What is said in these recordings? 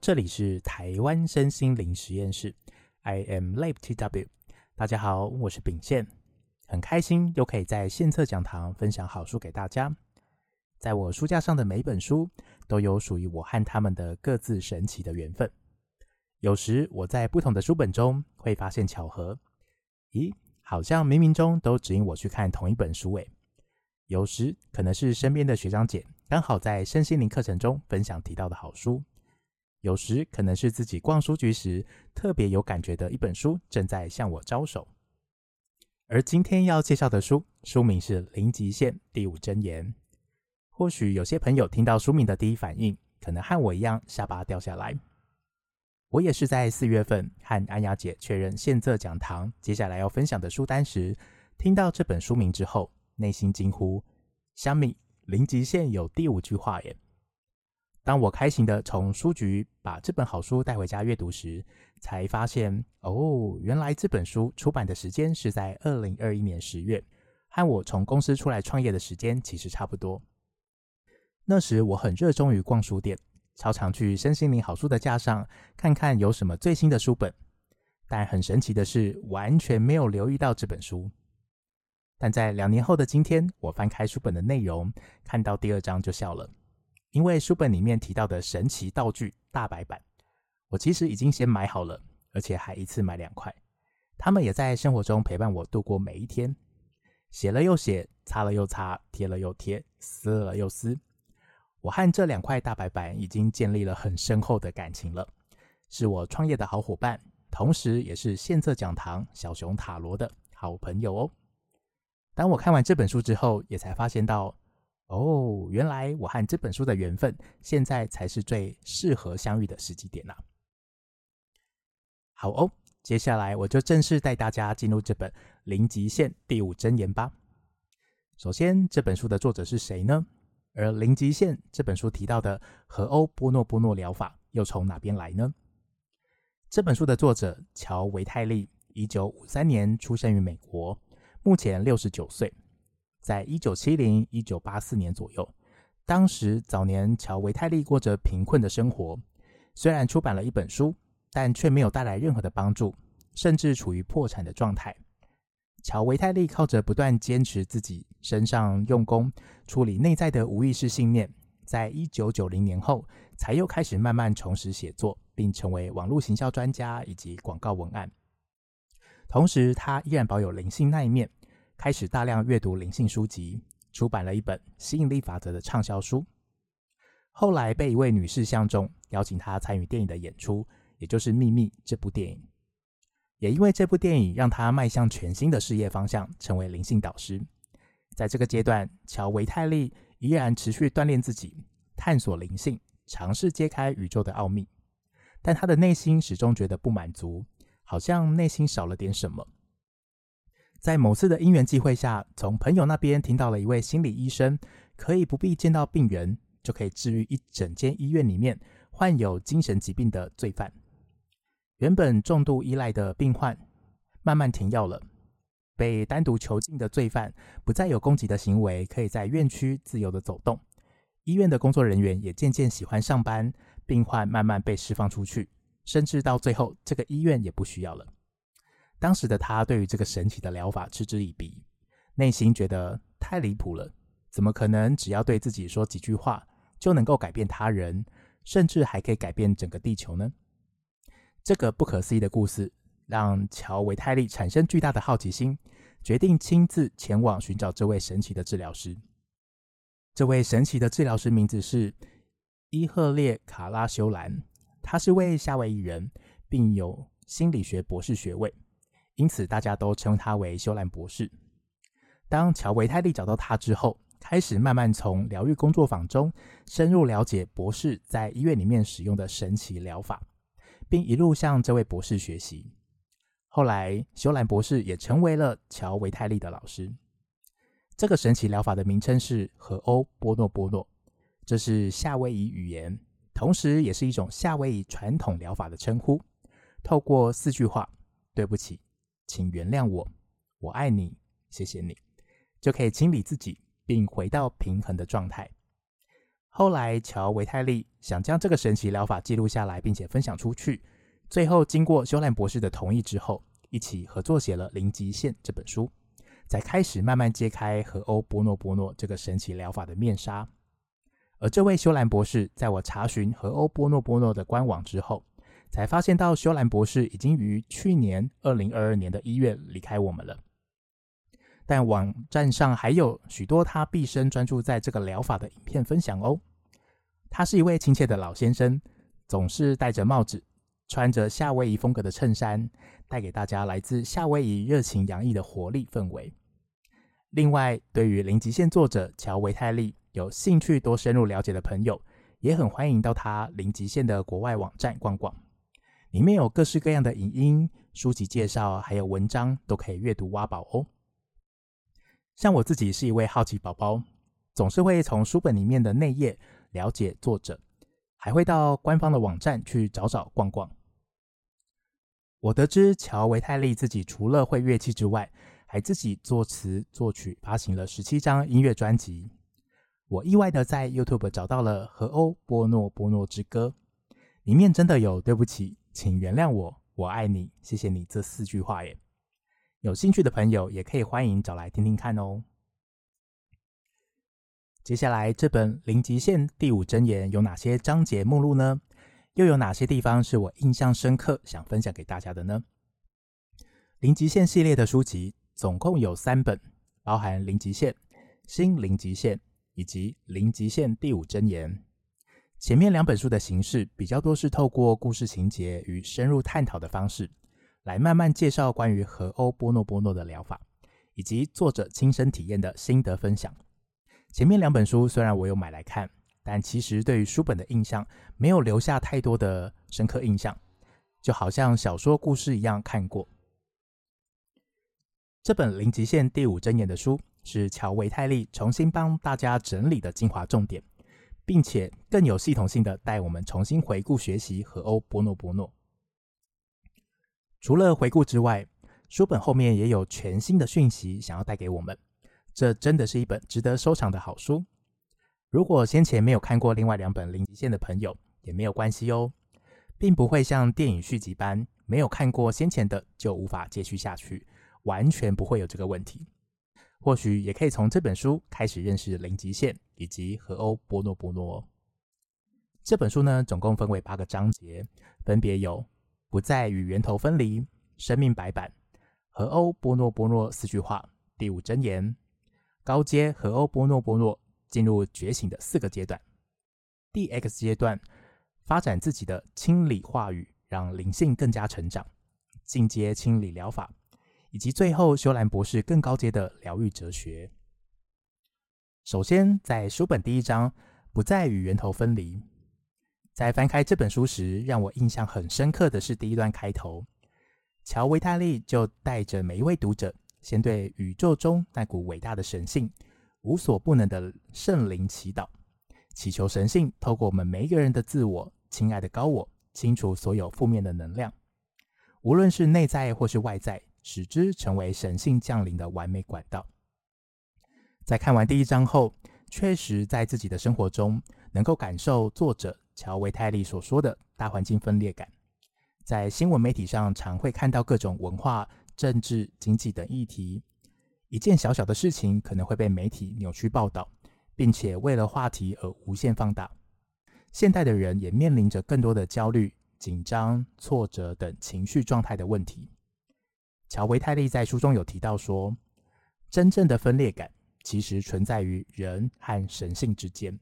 这里是台湾身心灵实验室，I am Lab TW。大家好，我是秉宪，很开心又可以在献策讲堂分享好书给大家。在我书架上的每本书，都有属于我和他们的各自神奇的缘分。有时我在不同的书本中会发现巧合，咦，好像冥冥中都指引我去看同一本书诶。有时可能是身边的学长姐刚好在身心灵课程中分享提到的好书。有时可能是自己逛书局时特别有感觉的一本书正在向我招手，而今天要介绍的书书名是《零极限第五真言》。或许有些朋友听到书名的第一反应，可能和我一样下巴掉下来。我也是在四月份和安雅姐确认献策讲堂接下来要分享的书单时，听到这本书名之后，内心惊呼：“虾米，零极限有第五句话耶！”当我开心的从书局把这本好书带回家阅读时，才发现哦，原来这本书出版的时间是在二零二一年十月，和我从公司出来创业的时间其实差不多。那时我很热衷于逛书店，超常去身心灵好书的架上看看有什么最新的书本，但很神奇的是，完全没有留意到这本书。但在两年后的今天，我翻开书本的内容，看到第二章就笑了。因为书本里面提到的神奇道具大白板，我其实已经先买好了，而且还一次买两块。他们也在生活中陪伴我度过每一天，写了又写，擦了又擦，贴了又贴，撕了又撕。我和这两块大白板已经建立了很深厚的感情了，是我创业的好伙伴，同时也是献策讲堂小熊塔罗的好朋友哦。当我看完这本书之后，也才发现到。哦，原来我和这本书的缘分，现在才是最适合相遇的时机点呐、啊。好哦，接下来我就正式带大家进入这本《零极限第五真言》吧。首先，这本书的作者是谁呢？而《零极限》这本书提到的荷欧波诺波诺疗法又从哪边来呢？这本书的作者乔维泰利，一九五三年出生于美国，目前六十九岁。在一九七零、一九八四年左右，当时早年乔维泰利过着贫困的生活，虽然出版了一本书，但却没有带来任何的帮助，甚至处于破产的状态。乔维泰利靠着不断坚持自己身上用功，处理内在的无意识信念，在一九九零年后，才又开始慢慢重拾写作，并成为网络行销专家以及广告文案。同时，他依然保有灵性那一面。开始大量阅读灵性书籍，出版了一本《吸引力法则》的畅销书。后来被一位女士相中，邀请她参与电影的演出，也就是《秘密》这部电影。也因为这部电影，让她迈向全新的事业方向，成为灵性导师。在这个阶段，乔维泰利依然持续锻炼自己，探索灵性，尝试揭开宇宙的奥秘。但他的内心始终觉得不满足，好像内心少了点什么。在某次的因缘际会下，从朋友那边听到了一位心理医生，可以不必见到病人，就可以治愈一整间医院里面患有精神疾病的罪犯。原本重度依赖的病患慢慢停药了，被单独囚禁的罪犯不再有攻击的行为，可以在院区自由的走动。医院的工作人员也渐渐喜欢上班，病患慢慢被释放出去，甚至到最后，这个医院也不需要了。当时的他对于这个神奇的疗法嗤之以鼻，内心觉得太离谱了，怎么可能只要对自己说几句话就能够改变他人，甚至还可以改变整个地球呢？这个不可思议的故事让乔维泰利产生巨大的好奇心，决定亲自前往寻找这位神奇的治疗师。这位神奇的治疗师名字是伊赫列卡拉修兰，他是位夏威夷人，并有心理学博士学位。因此，大家都称他为修兰博士。当乔维泰利找到他之后，开始慢慢从疗愈工作坊中深入了解博士在医院里面使用的神奇疗法，并一路向这位博士学习。后来，修兰博士也成为了乔维泰利的老师。这个神奇疗法的名称是和欧波诺波诺，这是夏威夷语言，同时也是一种夏威夷传统疗法的称呼。透过四句话：对不起。请原谅我，我爱你，谢谢你，就可以清理自己，并回到平衡的状态。后来乔维泰利想将这个神奇疗法记录下来，并且分享出去。最后经过修兰博士的同意之后，一起合作写了《零极限》这本书，才开始慢慢揭开和欧波诺波诺这个神奇疗法的面纱。而这位修兰博士，在我查询和欧波诺波诺的官网之后，才发现到休兰博士已经于去年二零二二年的一月离开我们了。但网站上还有许多他毕生专注在这个疗法的影片分享哦。他是一位亲切的老先生，总是戴着帽子，穿着夏威夷风格的衬衫，带给大家来自夏威夷热情洋溢的活力氛围。另外，对于零极限作者乔维泰利有兴趣多深入了解的朋友，也很欢迎到他零极限的国外网站逛逛，里面有各式各样的影音、书籍介绍，还有文章，都可以阅读挖宝哦。像我自己是一位好奇宝宝，总是会从书本里面的内页了解作者，还会到官方的网站去找找逛逛。我得知乔维泰利自己除了会乐器之外，还自己作词作曲，发行了十七张音乐专辑。我意外的在 YouTube 找到了《和欧波诺波诺之歌》，里面真的有“对不起，请原谅我，我爱你，谢谢你”这四句话耶。有兴趣的朋友也可以欢迎找来听听看哦。接下来这本《零极限第五真言》有哪些章节目录呢？又有哪些地方是我印象深刻，想分享给大家的呢？零极限系列的书籍总共有三本，包含《零极限》、《新零极限》以及《零极限第五真言》。前面两本书的形式比较多是透过故事情节与深入探讨的方式。来慢慢介绍关于和欧波诺波诺的疗法，以及作者亲身体验的心得分享。前面两本书虽然我有买来看，但其实对于书本的印象没有留下太多的深刻印象，就好像小说故事一样看过。这本《零极限第五真言》的书是乔维泰利重新帮大家整理的精华重点，并且更有系统性的带我们重新回顾学习和欧波诺波诺。除了回顾之外，书本后面也有全新的讯息想要带给我们。这真的是一本值得收藏的好书。如果先前没有看过另外两本《零极限》的朋友，也没有关系哦，并不会像电影续集般，没有看过先前的就无法接续下去，完全不会有这个问题。或许也可以从这本书开始认识零极限以及和欧波诺波诺。这本书呢，总共分为八个章节，分别有。不再与源头分离，生命白板，和欧波诺波诺四句话，第五真言，高阶和欧波诺波诺进入觉醒的四个阶段，第 X 阶段发展自己的清理话语，让灵性更加成长，进阶清理疗法，以及最后修兰博士更高阶的疗愈哲学。首先，在书本第一章，不再与源头分离。在翻开这本书时，让我印象很深刻的是第一段开头，乔维塔利就带着每一位读者，先对宇宙中那股伟大的神性、无所不能的圣灵祈祷，祈求神性透过我们每一个人的自我、亲爱的高我，清除所有负面的能量，无论是内在或是外在，使之成为神性降临的完美管道。在看完第一章后，确实在自己的生活中能够感受作者。乔维泰利所说的大环境分裂感，在新闻媒体上常会看到各种文化、政治、经济等议题，一件小小的事情可能会被媒体扭曲报道，并且为了话题而无限放大。现代的人也面临着更多的焦虑、紧张、挫折等情绪状态的问题。乔维泰利在书中有提到说，真正的分裂感其实存在于人和神性之间。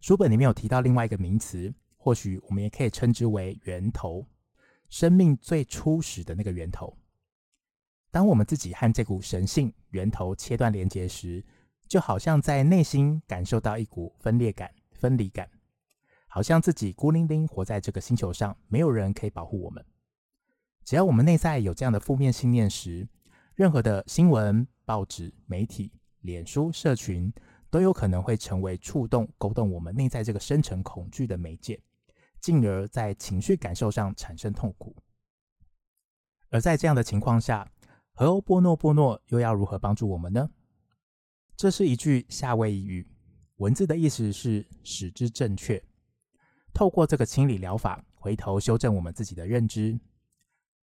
书本里面有提到另外一个名词，或许我们也可以称之为源头，生命最初始的那个源头。当我们自己和这股神性源头切断连接时，就好像在内心感受到一股分裂感、分离感，好像自己孤零零活在这个星球上，没有人可以保护我们。只要我们内在有这样的负面信念时，任何的新闻、报纸、媒体、脸书、社群。都有可能会成为触动、勾动我们内在这个深层恐惧的媒介，进而在情绪感受上产生痛苦。而在这样的情况下，和欧波诺波诺又要如何帮助我们呢？这是一句夏威夷语，文字的意思是使之正确。透过这个清理疗法，回头修正我们自己的认知。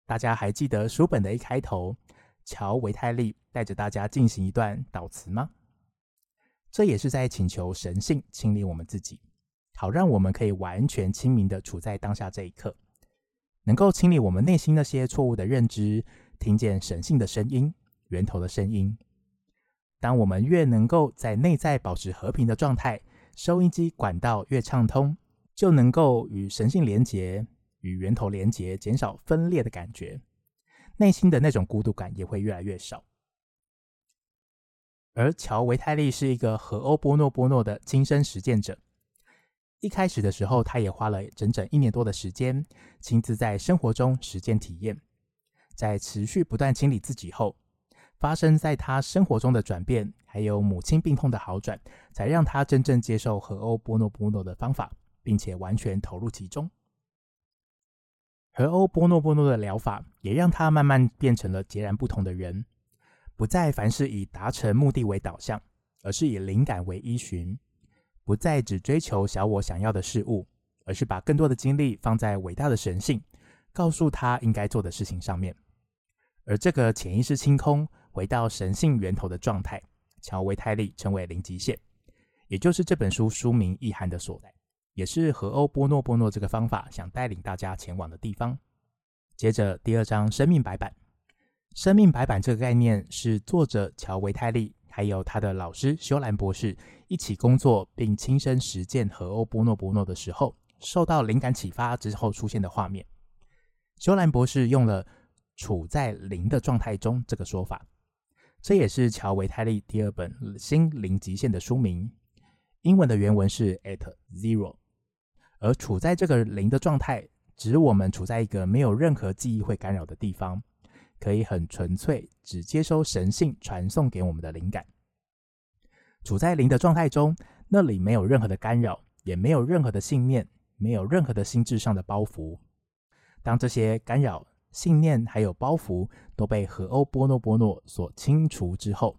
大家还记得书本的一开头，乔维泰利带着大家进行一段祷词吗？这也是在请求神性清理我们自己，好让我们可以完全清明的处在当下这一刻，能够清理我们内心那些错误的认知，听见神性的声音，源头的声音。当我们越能够在内在保持和平的状态，收音机管道越畅通。就能够与神性连结，与源头连结，减少分裂的感觉，内心的那种孤独感也会越来越少。而乔维泰利是一个和欧波诺波诺的亲身实践者，一开始的时候，他也花了整整一年多的时间，亲自在生活中实践体验，在持续不断清理自己后，发生在他生活中的转变，还有母亲病痛的好转，才让他真正接受和欧波诺波诺的方法。并且完全投入其中。和欧波诺波诺的疗法也让他慢慢变成了截然不同的人，不再凡事以达成目的为导向，而是以灵感为依循；不再只追求小我想要的事物，而是把更多的精力放在伟大的神性，告诉他应该做的事情上面。而这个潜意识清空，回到神性源头的状态，乔维泰利称为零极限，也就是这本书书名意涵的所在。也是和欧波诺波诺这个方法想带领大家前往的地方。接着第二章，生命白板。生命白板这个概念是作者乔维泰利还有他的老师修兰博士一起工作并亲身实践和欧波诺波诺的时候，受到灵感启发之后出现的画面。修兰博士用了“处在零的状态中”这个说法，这也是乔维泰利第二本《心灵极限》的书名。英文的原文是 “at zero”。而处在这个零的状态，指我们处在一个没有任何记忆会干扰的地方，可以很纯粹，只接收神性传送给我们的灵感。处在零的状态中，那里没有任何的干扰，也没有任何的信念，没有任何的心智上的包袱。当这些干扰、信念还有包袱都被荷欧波诺波诺所清除之后，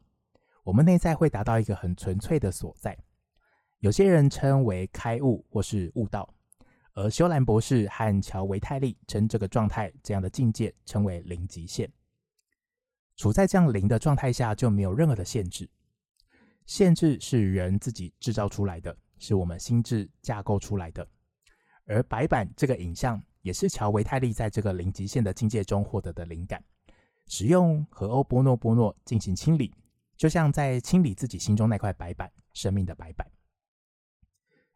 我们内在会达到一个很纯粹的所在。有些人称为开悟或是悟道，而修兰博士和乔维泰利称这个状态、这样的境界称为零极限。处在这样零的状态下，就没有任何的限制。限制是人自己制造出来的，是我们心智架构出来的。而白板这个影像，也是乔维泰利在这个零极限的境界中获得的灵感。使用和欧波诺波诺进行清理，就像在清理自己心中那块白板，生命的白板。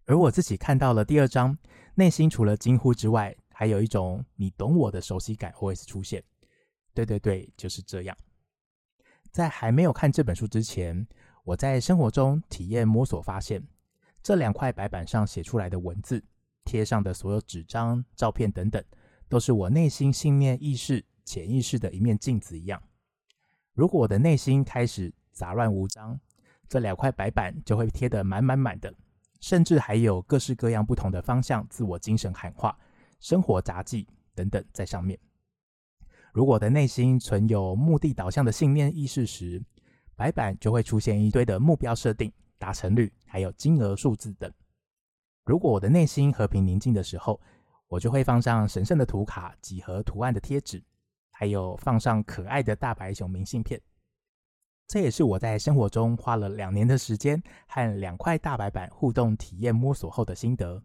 而我自己看到了第二章，内心除了惊呼之外，还有一种你懂我的熟悉感 OS 出现。对对对，就是这样。在还没有看这本书之前，我在生活中体验摸索发现，这两块白板上写出来的文字，贴上的所有纸张、照片等等，都是我内心信念、意识、潜意识的一面镜子一样。如果我的内心开始杂乱无章，这两块白板就会贴得满满满的。甚至还有各式各样不同的方向、自我精神喊话、生活杂技等等在上面。如果我的内心存有目的导向的信念意识时，白板就会出现一堆的目标设定、达成率，还有金额数字等。如果我的内心和平宁静的时候，我就会放上神圣的图卡、几何图案的贴纸，还有放上可爱的大白熊明信片。这也是我在生活中花了两年的时间和两块大白板互动体验摸索后的心得。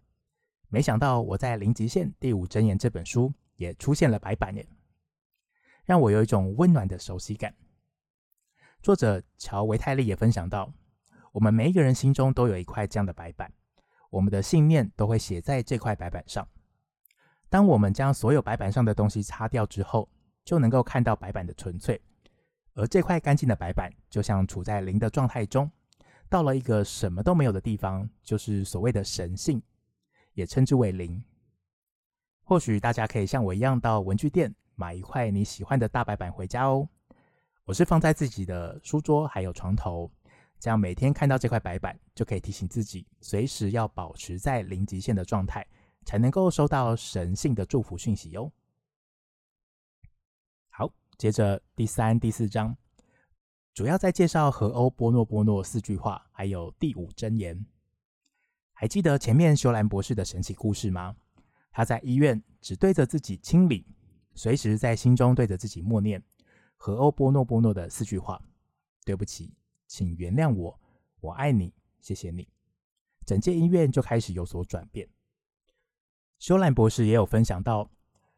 没想到我在《零极限第五真言》这本书也出现了白板耶，让我有一种温暖的熟悉感。作者乔维泰利也分享到，我们每一个人心中都有一块这样的白板，我们的信念都会写在这块白板上。当我们将所有白板上的东西擦掉之后，就能够看到白板的纯粹。而这块干净的白板，就像处在零的状态中，到了一个什么都没有的地方，就是所谓的神性，也称之为零。或许大家可以像我一样到文具店买一块你喜欢的大白板回家哦。我是放在自己的书桌还有床头，这样每天看到这块白板，就可以提醒自己，随时要保持在零极限的状态，才能够收到神性的祝福讯息哟。接着第三、第四章，主要在介绍和欧波诺波诺四句话，还有第五真言。还记得前面修兰博士的神奇故事吗？他在医院只对着自己清理，随时在心中对着自己默念“和欧波诺波诺”的四句话：“对不起，请原谅我，我爱你，谢谢你。”整间医院就开始有所转变。修兰博士也有分享到，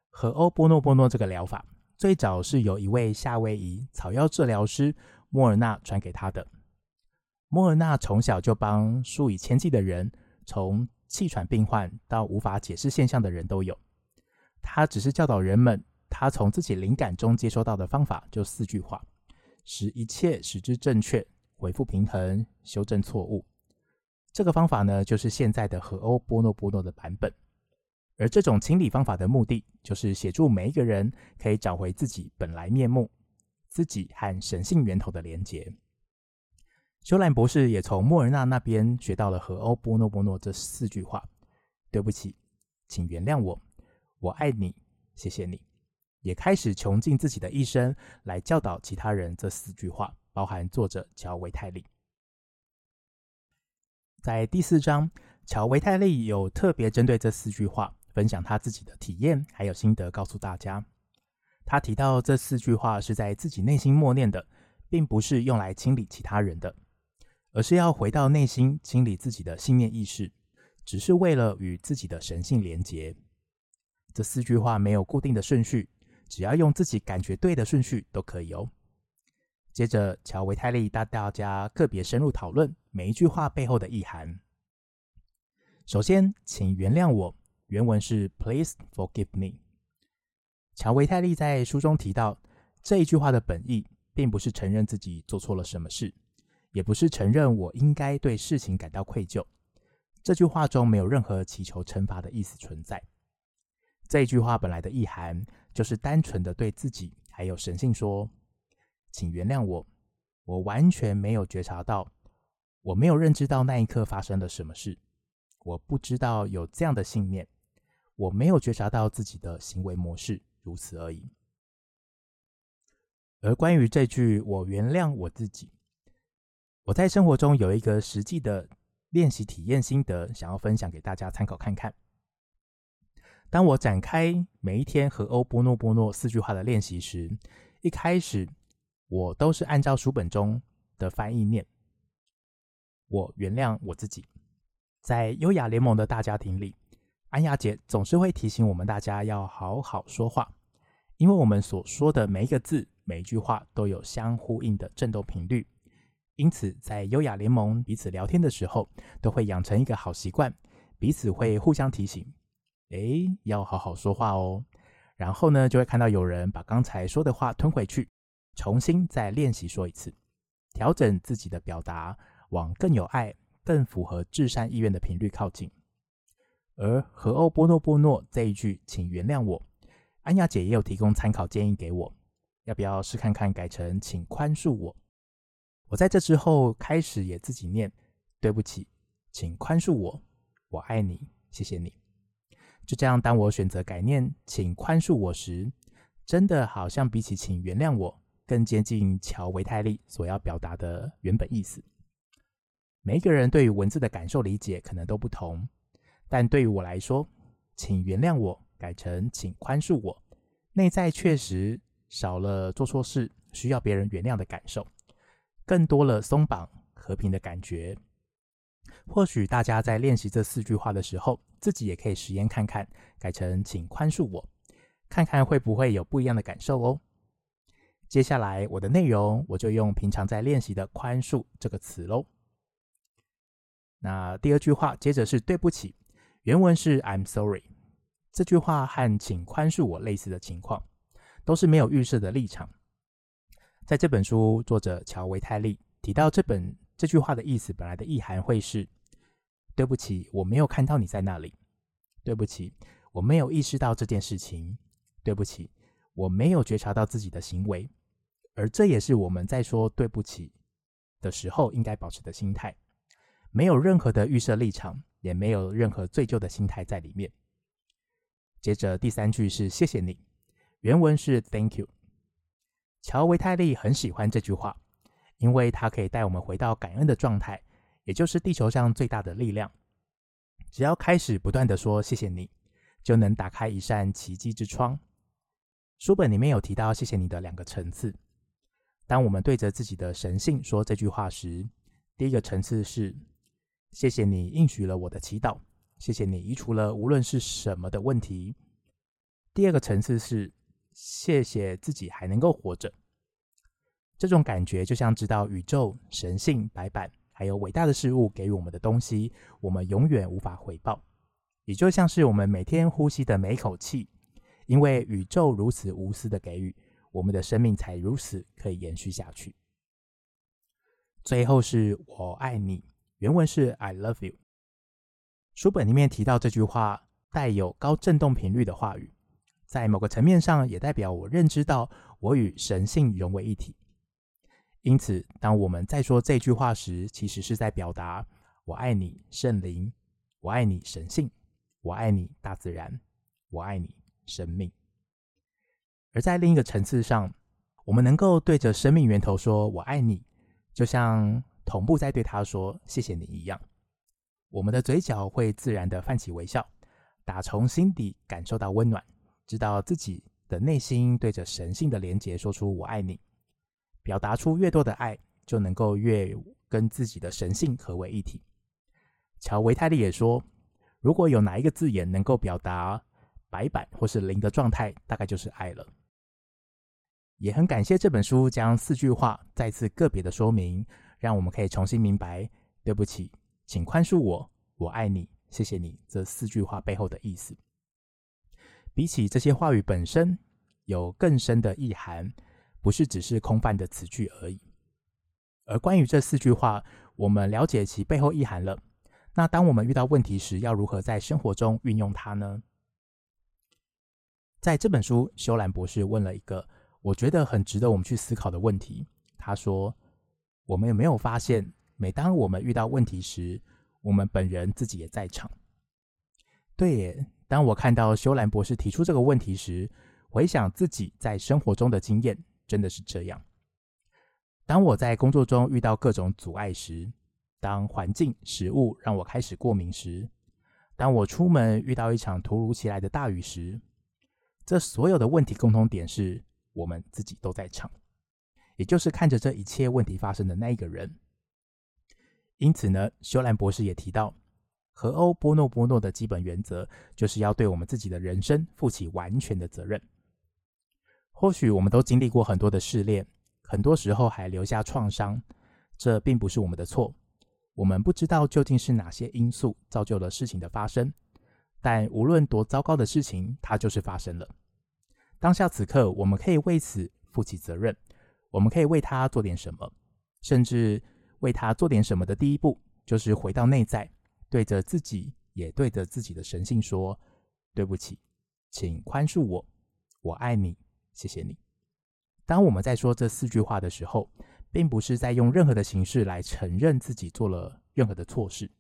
和欧波诺波诺这个疗法最早是由一位夏威夷草药治疗师莫尔纳传给他的。莫尔纳从小就帮数以千计的人，从气喘病患到无法解释现象的人都有。他只是教导人们，他从自己灵感中接收到的方法就四句话：使一切使之正确，恢复平衡，修正错误。这个方法呢，就是现在的荷欧波诺波诺的版本。而这种清理方法的目的，就是协助每一个人可以找回自己本来面目，自己和神性源头的连结。修兰博士也从莫尔纳那边学到了和欧波诺波诺这四句话：对不起，请原谅我，我爱你，谢谢你。也开始穷尽自己的一生来教导其他人这四句话，包含作者乔维泰利。在第四章，乔维泰利有特别针对这四句话分享他自己的体验还有心得，告诉大家。他提到这四句话是在自己内心默念的，并不是用来清理其他人的，而是要回到内心清理自己的信念意识，只是为了与自己的神性连结。这四句话没有固定的顺序，只要用自己感觉对的顺序都可以哦。接着，乔维泰利带大家个别深入讨论每一句话背后的意涵。首先，请原谅我，原文是 “Please forgive me”。乔维泰利在书中提到，这一句话的本意，并不是承认自己做错了什么事，也不是承认我应该对事情感到愧疚。这句话中没有任何祈求惩罚的意思存在。这一句话本来的意涵，就是单纯的对自己还有神性说。请原谅我，我完全没有觉察到，我没有认知到那一刻发生了什么事，我不知道有这样的信念，我没有觉察到自己的行为模式，如此而已。而关于这句“我原谅我自己”，我在生活中有一个实际的练习体验心得，想要分享给大家参考看看。当我展开每一天和欧波诺波诺四句话的练习时，一开始。我都是按照书本中的翻译念。我原谅我自己。在优雅联盟的大家庭里，安雅姐总是会提醒我们大家要好好说话，因为我们所说的每一个字、每一句话都有相呼应的振动频率。因此，在优雅联盟彼此聊天的时候，都会养成一个好习惯，彼此会互相提醒：“诶，要好好说话哦。”然后呢，就会看到有人把刚才说的话吞回去。重新再练习说一次，调整自己的表达，往更有爱、更符合至善意愿的频率靠近。而和欧波诺波诺这一句，请原谅我，安雅姐也有提供参考建议给我，要不要试看看改成请宽恕我？我在这之后开始也自己念，对不起，请宽恕我，我爱你，谢谢你。就这样，当我选择改念请宽恕我时，真的好像比起请原谅我。更接近乔维泰利所要表达的原本意思。每一个人对于文字的感受理解可能都不同，但对于我来说，请原谅我改成请宽恕我，内在确实少了做错事需要别人原谅的感受，更多了松绑和平的感觉。或许大家在练习这四句话的时候，自己也可以实验看看，改成请宽恕我，看看会不会有不一样的感受哦。接下来我的内容，我就用平常在练习的“宽恕”这个词喽。那第二句话，接着是“对不起”，原文是 “I'm sorry”。这句话和“请宽恕我”类似的情况，都是没有预设的立场。在这本书，作者乔维泰利提到这本这句话的意思，本来的意涵会是：“对不起，我没有看到你在那里；对不起，我没有意识到这件事情；对不起。”我没有觉察到自己的行为，而这也是我们在说对不起的时候应该保持的心态，没有任何的预设立场，也没有任何罪疚的心态在里面。接着第三句是谢谢你，原文是 Thank you。乔维泰利很喜欢这句话，因为它可以带我们回到感恩的状态，也就是地球上最大的力量。只要开始不断的说谢谢你，就能打开一扇奇迹之窗。书本里面有提到谢谢你的两个层次。当我们对着自己的神性说这句话时，第一个层次是谢谢你应许了我的祈祷，谢谢你移除了无论是什么的问题。第二个层次是谢谢自己还能够活着。这种感觉就像知道宇宙、神性、白板，还有伟大的事物给予我们的东西，我们永远无法回报。也就像是我们每天呼吸的每一口气。因为宇宙如此无私的给予，我们的生命才如此可以延续下去。最后是我爱你，原文是 I love you。书本里面提到这句话带有高振动频率的话语，在某个层面上也代表我认知到我与神性融为一体。因此，当我们在说这句话时，其实是在表达我爱你圣灵，我爱你神性，我爱你大自然，我爱你。生命，而在另一个层次上，我们能够对着生命源头说“我爱你”，就像同步在对他说“谢谢你”一样，我们的嘴角会自然的泛起微笑，打从心底感受到温暖，知道自己的内心对着神性的连结说出“我爱你”，表达出越多的爱，就能够越跟自己的神性合为一体。乔维泰利也说，如果有哪一个字眼能够表达。白板或是零的状态，大概就是爱了。也很感谢这本书将四句话再次个别的说明，让我们可以重新明白“对不起，请宽恕我，我爱你，谢谢你”这四句话背后的意思。比起这些话语本身，有更深的意涵，不是只是空泛的词句而已。而关于这四句话，我们了解其背后意涵了。那当我们遇到问题时，要如何在生活中运用它呢？在这本书，修兰博士问了一个我觉得很值得我们去思考的问题。他说：“我们有没有发现，每当我们遇到问题时，我们本人自己也在场？”对耶，当我看到修兰博士提出这个问题时，回想自己在生活中的经验，真的是这样。当我在工作中遇到各种阻碍时，当环境、食物让我开始过敏时，当我出门遇到一场突如其来的大雨时，这所有的问题共同点是我们自己都在场，也就是看着这一切问题发生的那一个人。因此呢，修兰博士也提到，和欧波诺波诺的基本原则就是要对我们自己的人生负起完全的责任。或许我们都经历过很多的试炼，很多时候还留下创伤，这并不是我们的错。我们不知道究竟是哪些因素造就了事情的发生。但无论多糟糕的事情，它就是发生了。当下此刻，我们可以为此负起责任，我们可以为他做点什么，甚至为他做点什么的第一步，就是回到内在，对着自己，也对着自己的神性说：“对不起，请宽恕我，我爱你，谢谢你。”当我们在说这四句话的时候，并不是在用任何的形式来承认自己做了任何的错事，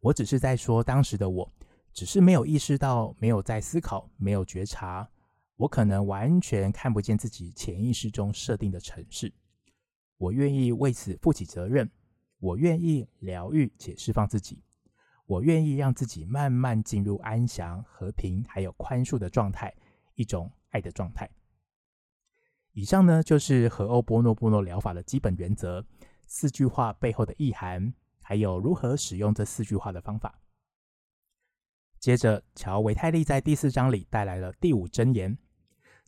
我只是在说当时的我。只是没有意识到，没有在思考，没有觉察，我可能完全看不见自己潜意识中设定的城市。我愿意为此负起责任，我愿意疗愈且释放自己，我愿意让自己慢慢进入安详、和平还有宽恕的状态，一种爱的状态。以上呢，就是和欧波诺波诺疗法的基本原则，四句话背后的意涵，还有如何使用这四句话的方法。接着，乔维泰利在第四章里带来了第五箴言。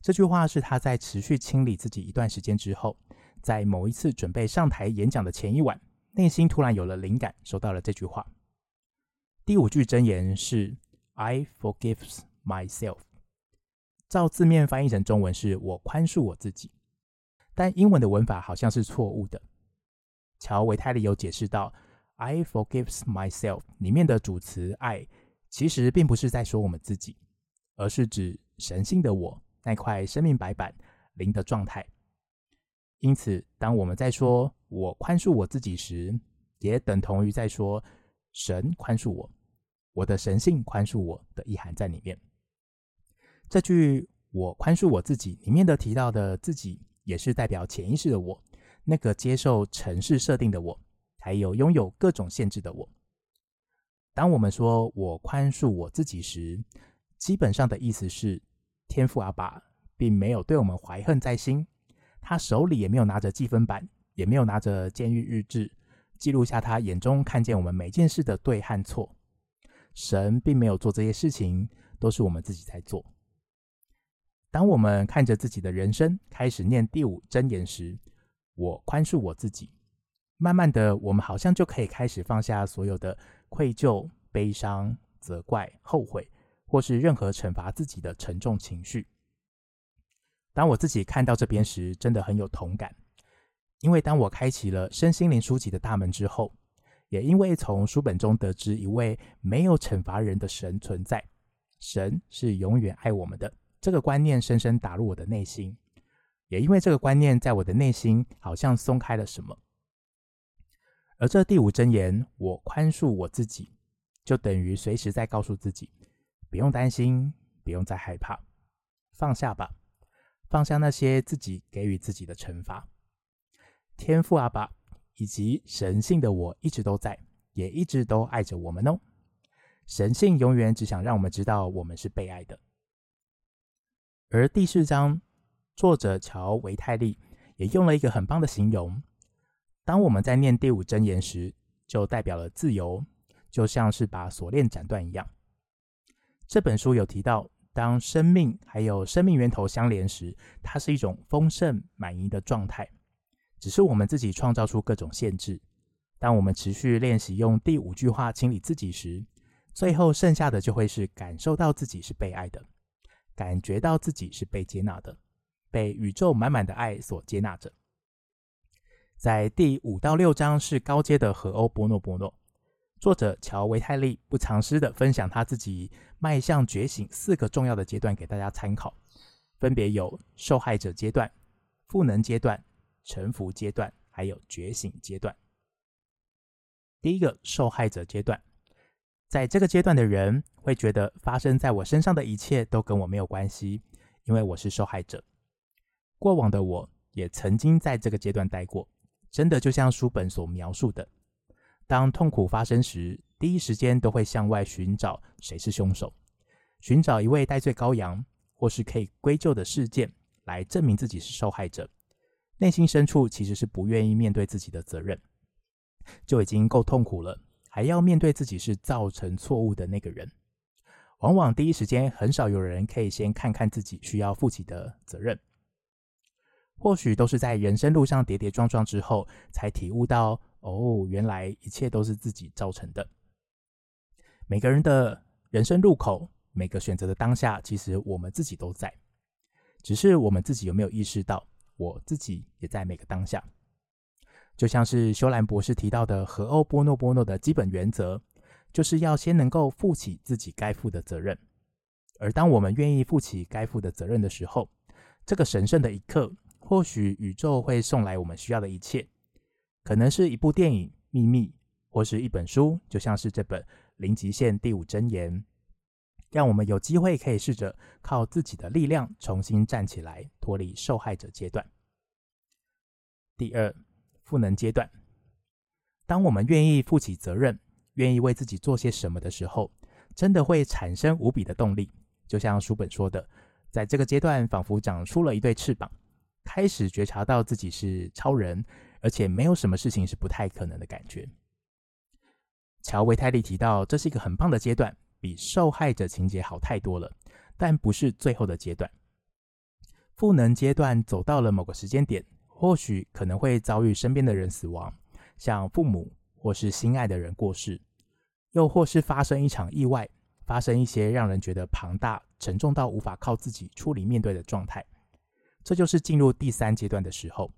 这句话是他在持续清理自己一段时间之后，在某一次准备上台演讲的前一晚，内心突然有了灵感，收到了这句话。第五句箴言是 “I forgive myself”，照字面翻译成中文是“我宽恕我自己”，但英文的文法好像是错误的。乔维泰利有解释到 “I forgive myself” 里面的主词“爱”。其实并不是在说我们自己，而是指神性的我那块生命白板零的状态。因此，当我们在说“我宽恕我自己”时，也等同于在说“神宽恕我”，我的神性宽恕我的意涵在里面。这句“我宽恕我自己”里面的提到的自己，也是代表潜意识的我，那个接受城市设定的我，还有拥有各种限制的我。当我们说我宽恕我自己时，基本上的意思是，天父阿爸并没有对我们怀恨在心，他手里也没有拿着记分板，也没有拿着监狱日志，记录下他眼中看见我们每件事的对和错。神并没有做这些事情，都是我们自己在做。当我们看着自己的人生开始念第五真言时，我宽恕我自己。慢慢的，我们好像就可以开始放下所有的愧疚、悲伤、责怪、后悔，或是任何惩罚自己的沉重情绪。当我自己看到这边时，真的很有同感，因为当我开启了身心灵书籍的大门之后，也因为从书本中得知一位没有惩罚人的神存在，神是永远爱我们的，这个观念深深打入我的内心。也因为这个观念，在我的内心好像松开了什么。而这第五真言，我宽恕我自己，就等于随时在告诉自己，不用担心，不用再害怕，放下吧，放下那些自己给予自己的惩罚。天父阿爸以及神性的我一直都在，也一直都爱着我们哦。神性永远只想让我们知道我们是被爱的。而第四章，作者乔维泰利也用了一个很棒的形容。当我们在念第五真言时，就代表了自由，就像是把锁链斩断一样。这本书有提到，当生命还有生命源头相连时，它是一种丰盛满盈的状态。只是我们自己创造出各种限制。当我们持续练习用第五句话清理自己时，最后剩下的就会是感受到自己是被爱的，感觉到自己是被接纳的，被宇宙满满的爱所接纳着。在第五到六章是高阶的和欧波诺波诺，作者乔维泰利不藏私的分享他自己迈向觉醒四个重要的阶段给大家参考，分别有受害者阶段、赋能阶段、臣服阶段，还有觉醒阶段。第一个受害者阶段，在这个阶段的人会觉得发生在我身上的一切都跟我没有关系，因为我是受害者。过往的我也曾经在这个阶段待过。真的就像书本所描述的，当痛苦发生时，第一时间都会向外寻找谁是凶手，寻找一位代罪羔羊，或是可以归咎的事件来证明自己是受害者。内心深处其实是不愿意面对自己的责任，就已经够痛苦了，还要面对自己是造成错误的那个人。往往第一时间很少有人可以先看看自己需要负起的责任。或许都是在人生路上跌跌撞撞之后，才体悟到，哦，原来一切都是自己造成的。每个人的人生路口，每个选择的当下，其实我们自己都在，只是我们自己有没有意识到，我自己也在每个当下。就像是修兰博士提到的和欧波诺波诺的基本原则，就是要先能够负起自己该负的责任。而当我们愿意负起该负的责任的时候，这个神圣的一刻。或许宇宙会送来我们需要的一切，可能是一部电影《秘密》，或是一本书，就像是这本《零极限第五箴言》，让我们有机会可以试着靠自己的力量重新站起来，脱离受害者阶段。第二，赋能阶段，当我们愿意负起责任，愿意为自己做些什么的时候，真的会产生无比的动力。就像书本说的，在这个阶段，仿佛长出了一对翅膀。开始觉察到自己是超人，而且没有什么事情是不太可能的感觉。乔维泰利提到，这是一个很棒的阶段，比受害者情节好太多了，但不是最后的阶段。赋能阶段走到了某个时间点，或许可能会遭遇身边的人死亡，像父母或是心爱的人过世，又或是发生一场意外，发生一些让人觉得庞大、沉重到无法靠自己处理面对的状态。这就是进入第三阶段的时候。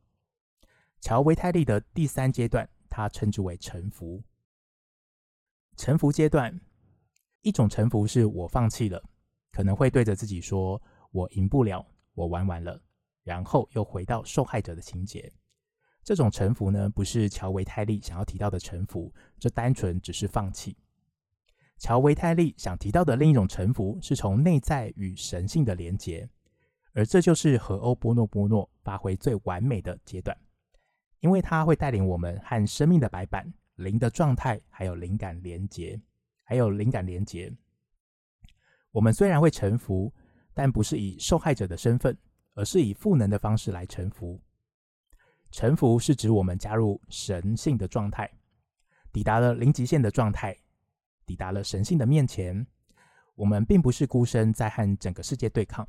乔维泰利的第三阶段，他称之为臣服。臣服阶段，一种臣服是我放弃了，可能会对着自己说：“我赢不了，我玩完了。”然后又回到受害者的情节。这种臣服呢，不是乔维泰利想要提到的臣服，这单纯只是放弃。乔维泰利想提到的另一种臣服，是从内在与神性的连结。而这就是和欧波诺波诺发挥最完美的阶段，因为它会带领我们和生命的白板、灵的状态还有灵感连接，还有灵感连结。我们虽然会臣服，但不是以受害者的身份，而是以赋能的方式来臣服。臣服是指我们加入神性的状态，抵达了零极限的状态，抵达了神性的面前。我们并不是孤身在和整个世界对抗。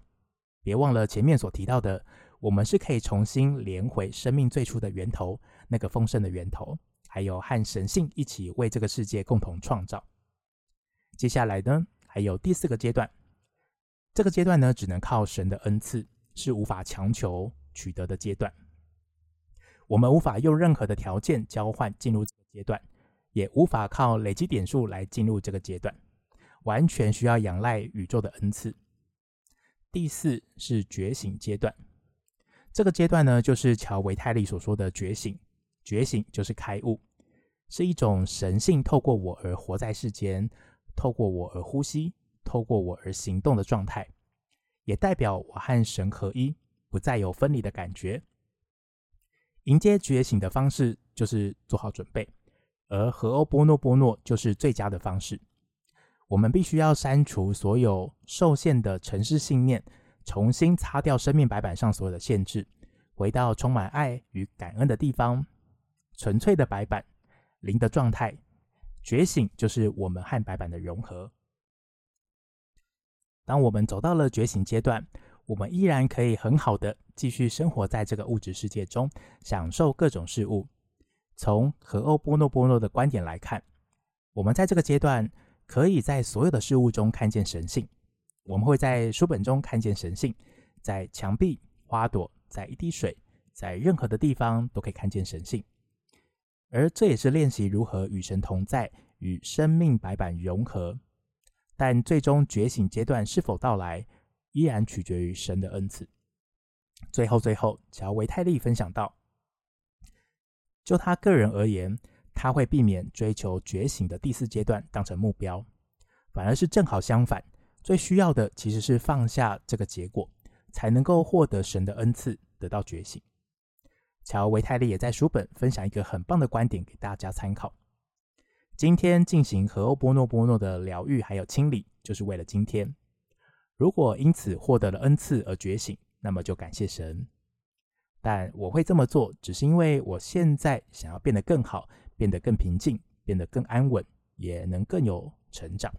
别忘了前面所提到的，我们是可以重新连回生命最初的源头，那个丰盛的源头，还有和神性一起为这个世界共同创造。接下来呢，还有第四个阶段，这个阶段呢，只能靠神的恩赐，是无法强求取得的阶段。我们无法用任何的条件交换进入这个阶段，也无法靠累积点数来进入这个阶段，完全需要仰赖宇宙的恩赐。第四是觉醒阶段，这个阶段呢，就是乔维泰利所说的觉醒。觉醒就是开悟，是一种神性透过我而活在世间，透过我而呼吸，透过我而行动的状态，也代表我和神合一，不再有分离的感觉。迎接觉醒的方式就是做好准备，而荷欧波诺波诺就是最佳的方式。我们必须要删除所有受限的程式信念，重新擦掉生命白板上所有的限制，回到充满爱与感恩的地方，纯粹的白板，零的状态。觉醒就是我们和白板的融合。当我们走到了觉醒阶段，我们依然可以很好的继续生活在这个物质世界中，享受各种事物。从荷欧波诺波诺的观点来看，我们在这个阶段。可以在所有的事物中看见神性，我们会在书本中看见神性，在墙壁、花朵、在一滴水，在任何的地方都可以看见神性。而这也是练习如何与神同在、与生命白板融合。但最终觉醒阶段是否到来，依然取决于神的恩赐。最后，最后，乔维泰利分享到，就他个人而言。他会避免追求觉醒的第四阶段当成目标，反而是正好相反，最需要的其实是放下这个结果，才能够获得神的恩赐，得到觉醒。乔维泰利也在书本分享一个很棒的观点给大家参考：今天进行和欧波诺波诺的疗愈还有清理，就是为了今天。如果因此获得了恩赐而觉醒，那么就感谢神。但我会这么做，只是因为我现在想要变得更好。变得更平静，变得更安稳，也能更有成长。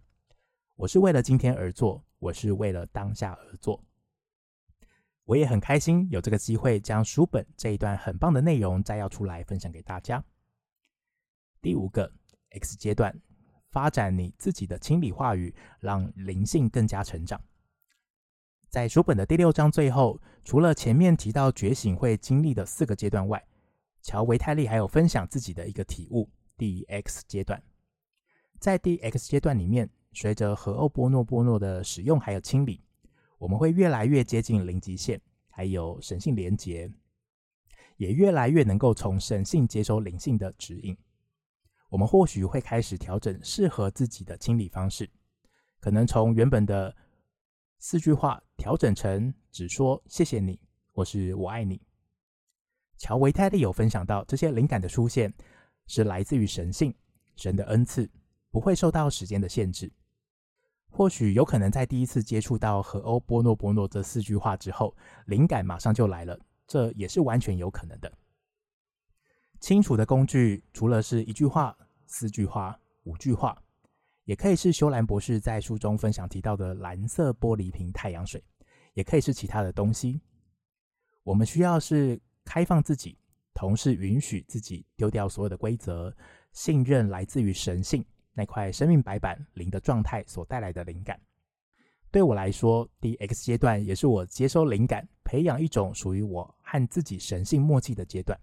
我是为了今天而做，我是为了当下而做。我也很开心有这个机会将书本这一段很棒的内容摘要出来分享给大家。第五个 X 阶段，发展你自己的清理话语，让灵性更加成长。在书本的第六章最后，除了前面提到觉醒会经历的四个阶段外，乔维泰利还有分享自己的一个体悟，第 X 阶段。在第 X 阶段里面，随着荷欧波诺波诺的使用还有清理，我们会越来越接近零极限，还有神性连结，也越来越能够从神性接收灵性的指引。我们或许会开始调整适合自己的清理方式，可能从原本的四句话调整成只说谢谢你，或是我爱你。乔维泰利有分享到，这些灵感的出现是来自于神性，神的恩赐，不会受到时间的限制。或许有可能在第一次接触到和欧波诺波诺这四句话之后，灵感马上就来了，这也是完全有可能的。清楚的工具除了是一句话、四句话、五句话，也可以是修兰博士在书中分享提到的蓝色玻璃瓶太阳水，也可以是其他的东西。我们需要是。开放自己，同时允许自己丢掉所有的规则，信任来自于神性那块生命白板灵的状态所带来的灵感。对我来说，第 X 阶段也是我接收灵感、培养一种属于我和自己神性默契的阶段。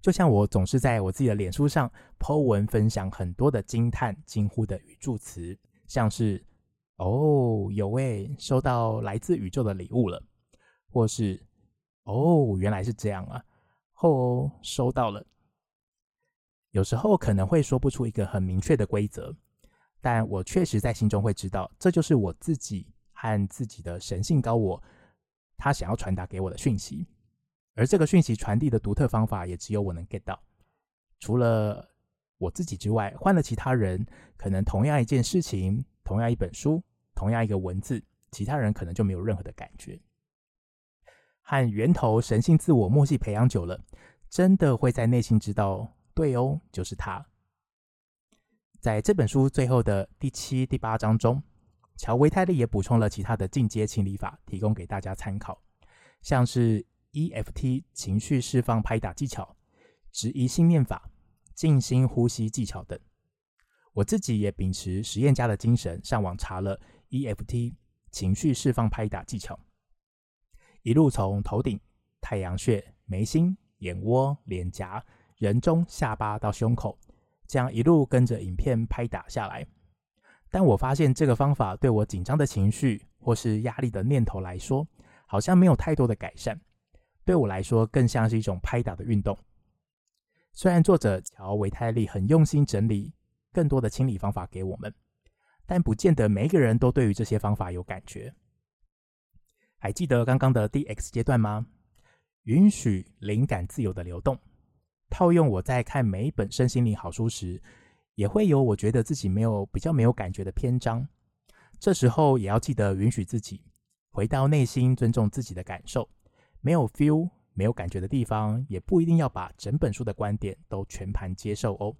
就像我总是在我自己的脸书上 po 文分享很多的惊叹、惊呼的语助词，像是“哦，有位收到来自宇宙的礼物了”，或是。哦，原来是这样啊！哦，收到了。有时候可能会说不出一个很明确的规则，但我确实在心中会知道，这就是我自己和自己的神性高我，他想要传达给我的讯息。而这个讯息传递的独特方法，也只有我能 get 到。除了我自己之外，换了其他人，可能同样一件事情、同样一本书、同样一个文字，其他人可能就没有任何的感觉。和源头神性自我默契培养久了，真的会在内心知道，对哦，就是他。在这本书最后的第七、第八章中，乔维泰利也补充了其他的进阶清理法，提供给大家参考，像是 EFT 情绪释放拍打技巧、质疑信念法。静心呼吸技巧等，我自己也秉持实验家的精神，上网查了 EFT 情绪释放拍打技巧，一路从头顶、太阳穴、眉心、眼窝、脸颊、人中、下巴到胸口，这样一路跟着影片拍打下来。但我发现这个方法对我紧张的情绪或是压力的念头来说，好像没有太多的改善。对我来说，更像是一种拍打的运动。虽然作者乔维泰利很用心整理更多的清理方法给我们，但不见得每一个人都对于这些方法有感觉。还记得刚刚的 D X 阶段吗？允许灵感自由的流动。套用我在看每一本身心灵好书时，也会有我觉得自己没有比较没有感觉的篇章。这时候也要记得允许自己回到内心，尊重自己的感受。没有 feel。没有感觉的地方，也不一定要把整本书的观点都全盘接受哦。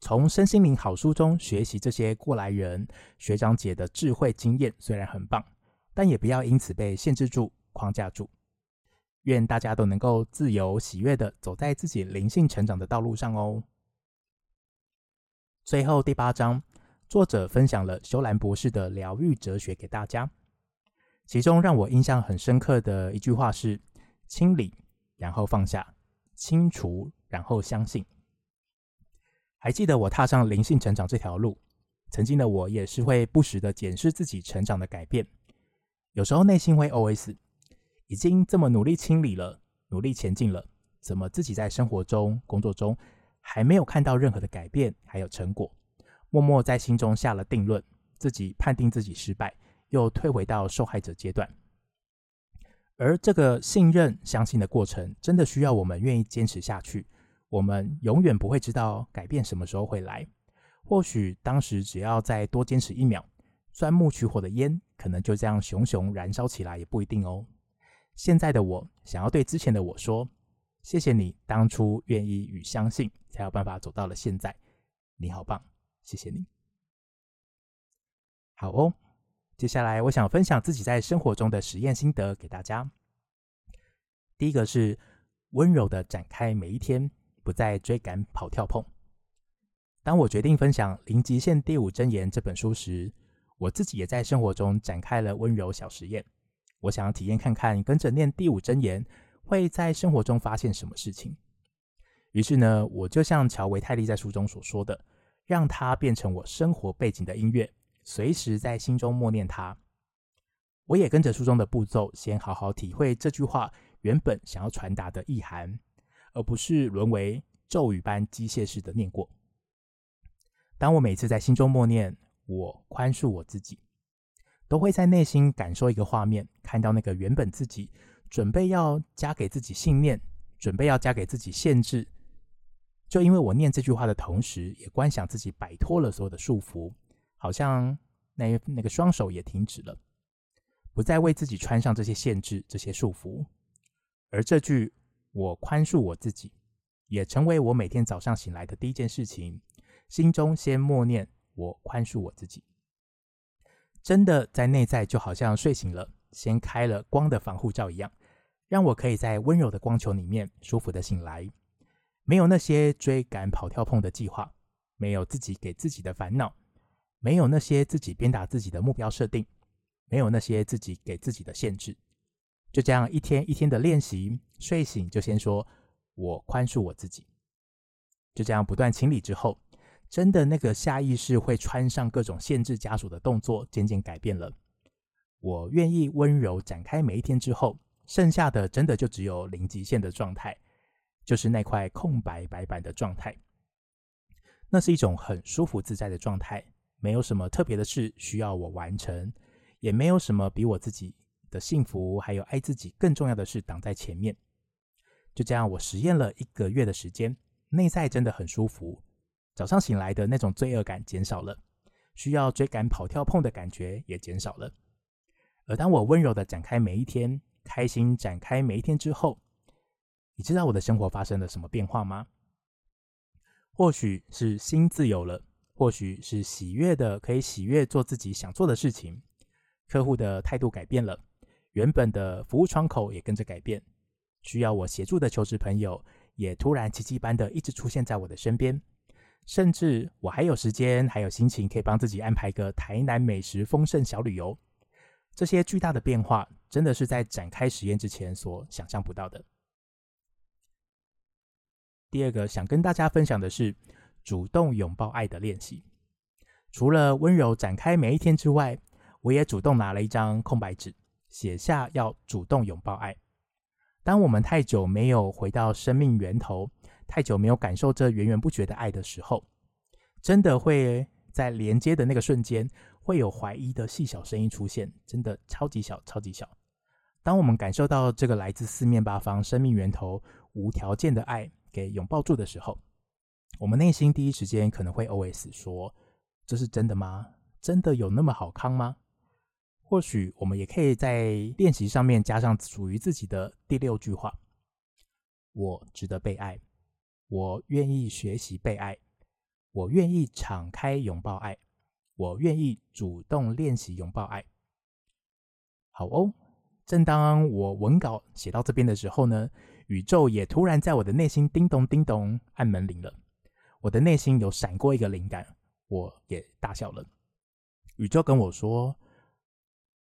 从身心灵好书中学习这些过来人学长姐的智慧经验，虽然很棒，但也不要因此被限制住、框架住。愿大家都能够自由喜悦的走在自己灵性成长的道路上哦。最后第八章，作者分享了修兰博士的疗愈哲学给大家。其中让我印象很深刻的一句话是：“清理，然后放下；清除，然后相信。”还记得我踏上灵性成长这条路，曾经的我也是会不时的检视自己成长的改变。有时候内心会 OS：“ 已经这么努力清理了，努力前进了，怎么自己在生活中、工作中还没有看到任何的改变，还有成果？”默默在心中下了定论，自己判定自己失败。又退回到受害者阶段，而这个信任、相信的过程，真的需要我们愿意坚持下去。我们永远不会知道改变什么时候会来，或许当时只要再多坚持一秒，钻木取火的烟可能就这样熊熊燃烧起来，也不一定哦。现在的我想要对之前的我说：谢谢你当初愿意与相信，才有办法走到了现在。你好棒，谢谢你。好哦。接下来，我想分享自己在生活中的实验心得给大家。第一个是温柔的展开每一天，不再追赶跑跳碰。当我决定分享《零极限第五真言》这本书时，我自己也在生活中展开了温柔小实验。我想要体验看看，跟着念第五真言会在生活中发现什么事情。于是呢，我就像乔维泰利在书中所说的，让它变成我生活背景的音乐。随时在心中默念它，我也跟着书中的步骤，先好好体会这句话原本想要传达的意涵，而不是沦为咒语般机械式的念过。当我每次在心中默念“我宽恕我自己”，都会在内心感受一个画面，看到那个原本自己准备要加给自己信念、准备要加给自己限制，就因为我念这句话的同时，也观想自己摆脱了所有的束缚。好像那那个双手也停止了，不再为自己穿上这些限制、这些束缚，而这句“我宽恕我自己”也成为我每天早上醒来的第一件事情，心中先默念“我宽恕我自己”，真的在内在就好像睡醒了，先开了光的防护罩一样，让我可以在温柔的光球里面舒服的醒来，没有那些追赶、跑、跳、碰的计划，没有自己给自己的烦恼。没有那些自己鞭打自己的目标设定，没有那些自己给自己的限制，就这样一天一天的练习，睡醒就先说“我宽恕我自己”，就这样不断清理之后，真的那个下意识会穿上各种限制枷锁的动作渐渐改变了。我愿意温柔展开每一天之后，剩下的真的就只有零极限的状态，就是那块空白白板的状态。那是一种很舒服自在的状态。没有什么特别的事需要我完成，也没有什么比我自己的幸福还有爱自己更重要的事挡在前面。就这样，我实验了一个月的时间，内在真的很舒服，早上醒来的那种罪恶感减少了，需要追赶跑跳碰的感觉也减少了。而当我温柔的展开每一天，开心展开每一天之后，你知道我的生活发生了什么变化吗？或许是心自由了，或许是喜悦的可以喜悦做自己想做的事情，客户的态度改变了，原本的服务窗口也跟着改变，需要我协助的求职朋友也突然奇迹般的一直出现在我的身边，甚至我还有时间还有心情可以帮自己安排个台南美食丰盛小旅游，这些巨大的变化真的是在展开实验之前所想象不到的。第二个想跟大家分享的是主动拥抱爱的练习。除了温柔展开每一天之外，我也主动拿了一张空白纸，写下要主动拥抱爱。当我们太久没有回到生命源头，太久没有感受这源源不绝的爱的时候，真的会在连接的那个瞬间，会有怀疑的细小声音出现，真的超级小，超级小。当我们感受到这个来自四面八方生命源头无条件的爱，给拥抱住的时候，我们内心第一时间可能会 OS 说：“这是真的吗？真的有那么好康吗？”或许我们也可以在练习上面加上属于自己的第六句话：“我值得被爱，我愿意学习被爱，我愿意敞开拥抱爱，我愿意主动练习拥抱爱。”好哦，正当我文稿写到这边的时候呢，宇宙也突然在我的内心叮咚叮咚按门铃了。我的内心有闪过一个灵感，我也大笑了。宇宙跟我说：“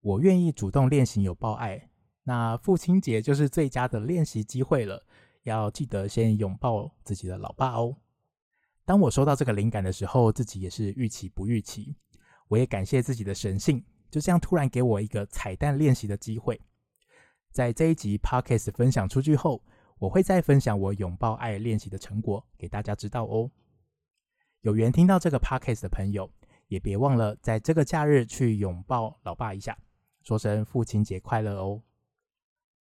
我愿意主动练习拥抱爱，那父亲节就是最佳的练习机会了。要记得先拥抱自己的老爸哦。”当我收到这个灵感的时候，自己也是预期不预期。我也感谢自己的神性，就这样突然给我一个彩蛋练习的机会。在这一集 Podcast 分享出去后，我会再分享我拥抱爱练习的成果给大家知道哦。有缘听到这个 Podcast 的朋友，也别忘了在这个假日去拥抱老爸一下，说声父亲节快乐哦。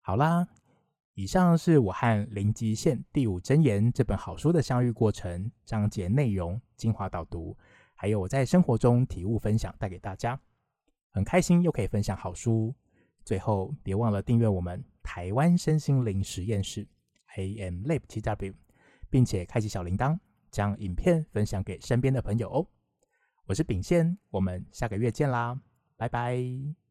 好啦，以上是我和零极限第五真言这本好书的相遇过程、章节内容、精华导读，还有我在生活中体悟分享带给大家，很开心又可以分享好书。最后，别忘了订阅我们台湾身心灵实验室 AM Lab TW，并且开启小铃铛，将影片分享给身边的朋友哦。我是秉宪，我们下个月见啦，拜拜。